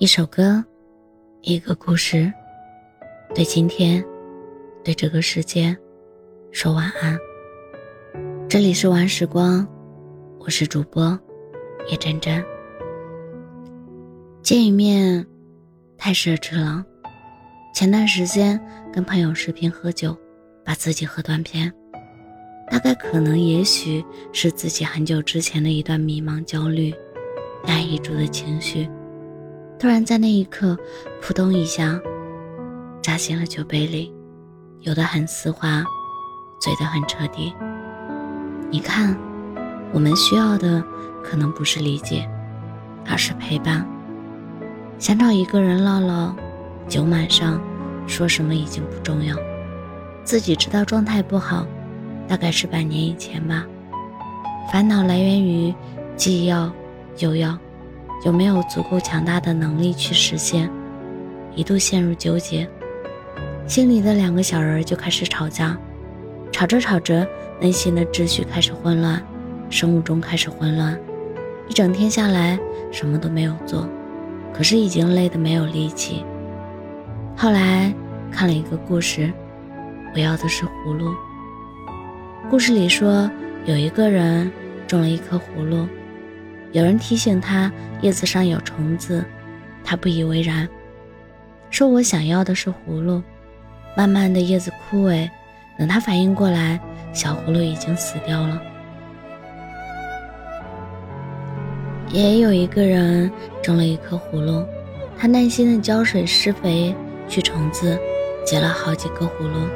一首歌，一个故事，对今天，对这个世界，说晚安。这里是晚时光，我是主播叶真真。见一面太奢侈了。前段时间跟朋友视频喝酒，把自己喝断片，大概可能也许是自己很久之前的一段迷茫、焦虑、压抑住的情绪。突然在那一刻，扑通一下，扎进了酒杯里，有的很丝滑，醉得很彻底。你看，我们需要的可能不是理解，而是陪伴。想找一个人唠唠，酒满上，说什么已经不重要。自己知道状态不好，大概是半年以前吧。烦恼来源于既要又要。有没有足够强大的能力去实现？一度陷入纠结，心里的两个小人就开始吵架，吵着吵着，内心的秩序开始混乱，生物钟开始混乱。一整天下来，什么都没有做，可是已经累得没有力气。后来看了一个故事，我要的是葫芦。故事里说，有一个人种了一颗葫芦。有人提醒他叶子上有虫子，他不以为然，说：“我想要的是葫芦。”慢慢的叶子枯萎，等他反应过来，小葫芦已经死掉了。也有一个人种了一颗葫芦，他耐心的浇水、施肥、去虫子，结了好几个葫芦，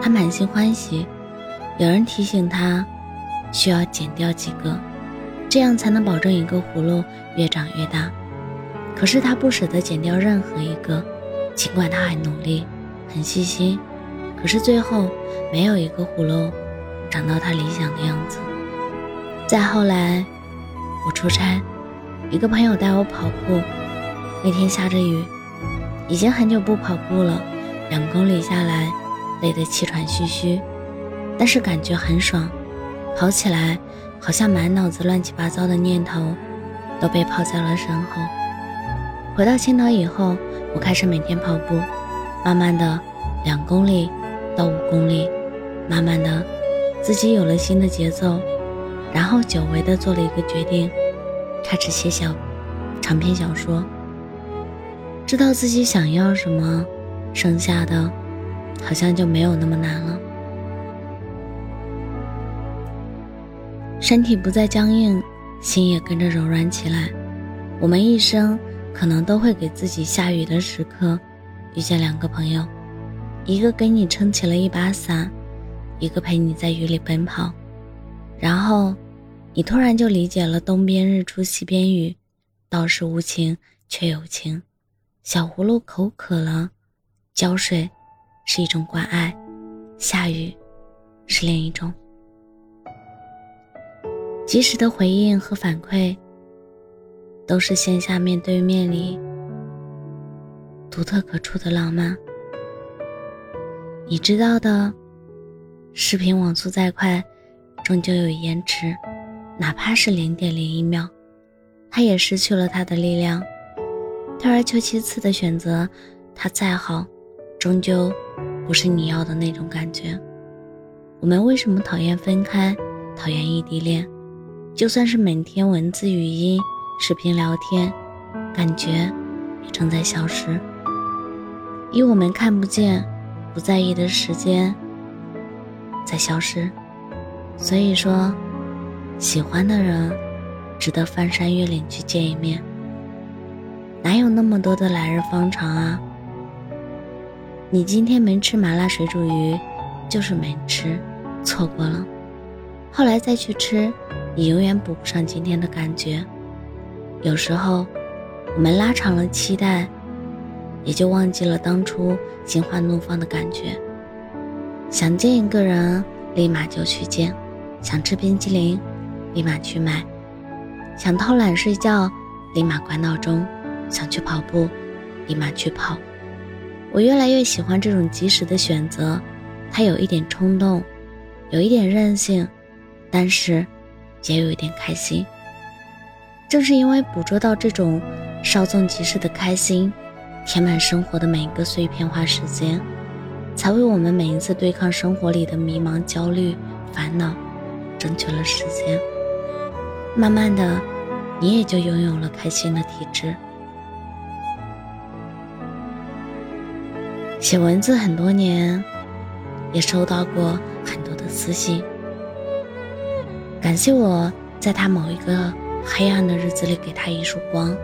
他满心欢喜。有人提醒他，需要剪掉几个。这样才能保证一个葫芦越长越大。可是他不舍得剪掉任何一个，尽管他很努力、很细心，可是最后没有一个葫芦长到他理想的样子。再后来，我出差，一个朋友带我跑步，那天下着雨，已经很久不跑步了，两公里下来，累得气喘吁吁，但是感觉很爽，跑起来。好像满脑子乱七八糟的念头都被抛在了身后。回到青岛以后，我开始每天跑步，慢慢的，两公里到五公里，慢慢的，自己有了新的节奏，然后久违的做了一个决定，开始写小长篇小说。知道自己想要什么，剩下的，好像就没有那么难了。身体不再僵硬，心也跟着柔软起来。我们一生可能都会给自己下雨的时刻，遇见两个朋友，一个给你撑起了一把伞，一个陪你在雨里奔跑。然后，你突然就理解了“东边日出西边雨，道是无晴却有晴”。小葫芦口渴了，浇水是一种关爱，下雨是另一种。及时的回应和反馈，都是线下面对面里独特可触的浪漫。你知道的，视频网速再快，终究有延迟，哪怕是零点零一秒，它也失去了它的力量。退而求其次的选择，它再好，终究不是你要的那种感觉。我们为什么讨厌分开，讨厌异地恋？就算是每天文字、语音、视频聊天，感觉也正在消失。以我们看不见、不在意的时间在消失。所以说，喜欢的人值得翻山越岭去见一面。哪有那么多的来日方长啊？你今天没吃麻辣水煮鱼，就是没吃，错过了。后来再去吃。你永远补不上今天的感觉。有时候，我们拉长了期待，也就忘记了当初心花怒放的感觉。想见一个人，立马就去见；想吃冰激凌，立马去买；想偷懒睡觉，立马关闹钟；想去跑步，立马去跑。我越来越喜欢这种及时的选择，它有一点冲动，有一点任性，但是。也有一点开心，正是因为捕捉到这种稍纵即逝的开心，填满生活的每一个碎片化时间，才为我们每一次对抗生活里的迷茫、焦虑、烦恼，争取了时间。慢慢的，你也就拥有了开心的体质。写文字很多年，也收到过很多的私信，感谢我在他某一个黑暗的日子里给他一束光。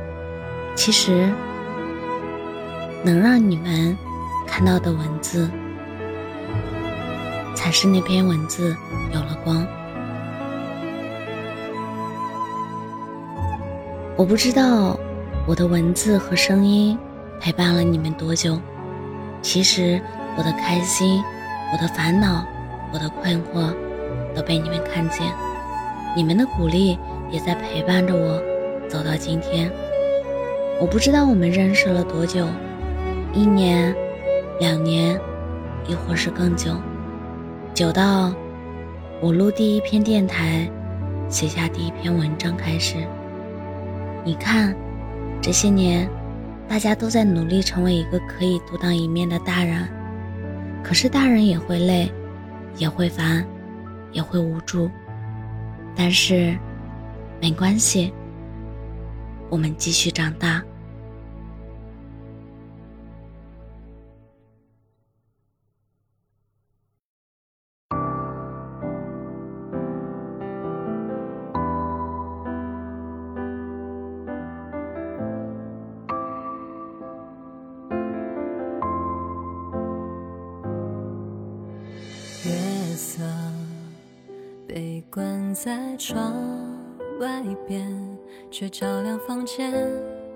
其实，能让你们看到的文字，才是那篇文字有了光。我不知道我的文字和声音陪伴了你们多久。其实，我的开心、我的烦恼、我的困惑，都被你们看见。你们的鼓励也在陪伴着我走到今天。我不知道我们认识了多久，一年、两年，亦或是更久，久到我录第一篇电台、写下第一篇文章开始。你看，这些年，大家都在努力成为一个可以独当一面的大人，可是大人也会累，也会烦，也会无助，但是，没关系。我们继续长大。关在窗。外边，却照亮房间，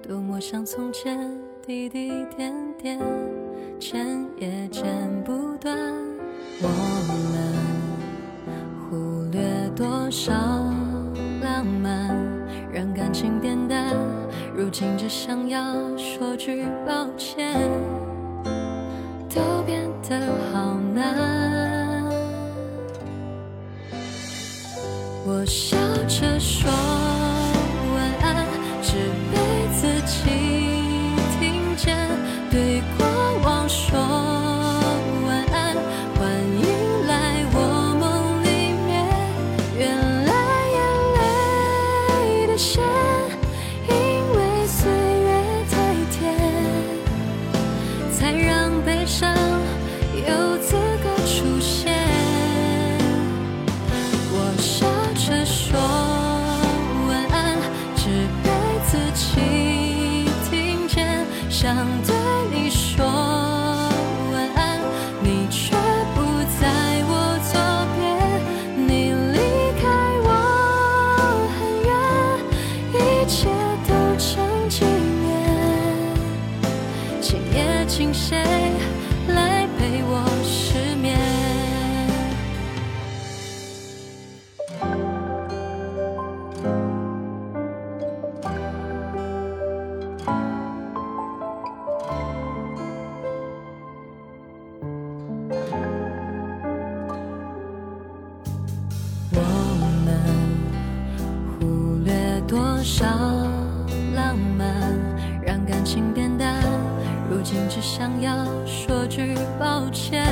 多么像从前，滴滴点点，剪也剪不断。我们忽略多少浪漫，让感情变淡，如今只想要说句抱歉，谁如今只想要说句抱歉，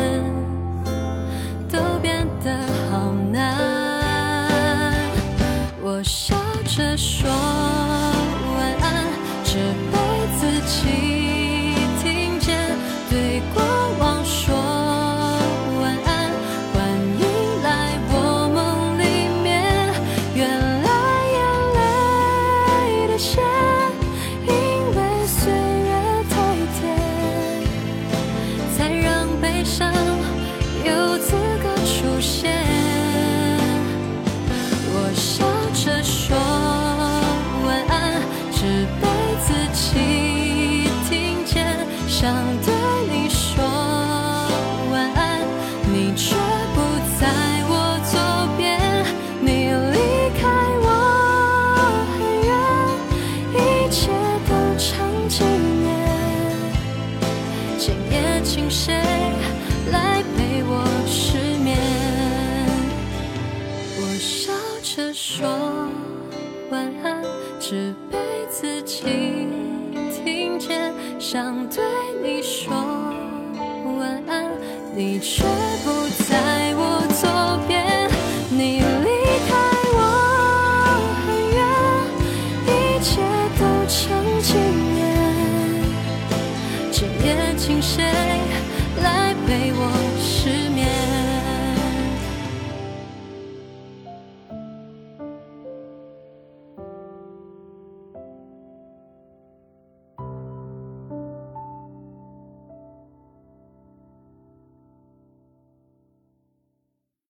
只被自己听见。想对你说晚安，你却不在我左边。你离开我很远，一切都成纪念。今夜，请写。